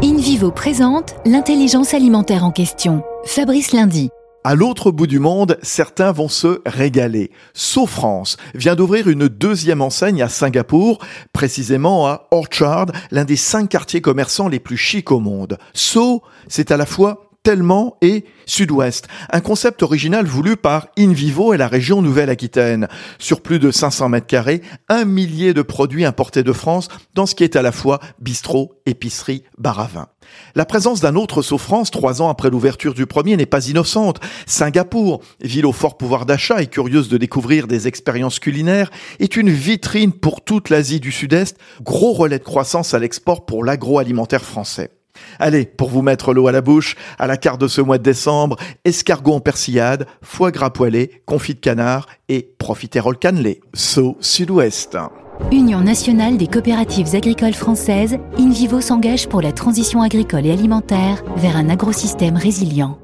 InVivo présente l'intelligence alimentaire en question. Fabrice Lundi. À l'autre bout du monde, certains vont se régaler. So France vient d'ouvrir une deuxième enseigne à Singapour, précisément à Orchard, l'un des cinq quartiers commerçants les plus chics au monde. So, c'est à la fois tellement et Sud-Ouest. Un concept original voulu par InVivo et la région Nouvelle-Aquitaine. Sur plus de 500 mètres carrés, un millier de produits importés de France dans ce qui est à la fois bistrot, épicerie, bar à vin. La présence d'un autre France, trois ans après l'ouverture du premier n'est pas innocente. Singapour, ville au fort pouvoir d'achat et curieuse de découvrir des expériences culinaires, est une vitrine pour toute l'Asie du Sud-Est, gros relais de croissance à l'export pour l'agroalimentaire français. Allez, pour vous mettre l'eau à la bouche, à la carte de ce mois de décembre, escargot en persillade, foie gras poêlé, confit de canard et profiterole cannelé. Saut Sud-Ouest. Union nationale des coopératives agricoles françaises, InVivo s'engage pour la transition agricole et alimentaire vers un agrosystème résilient.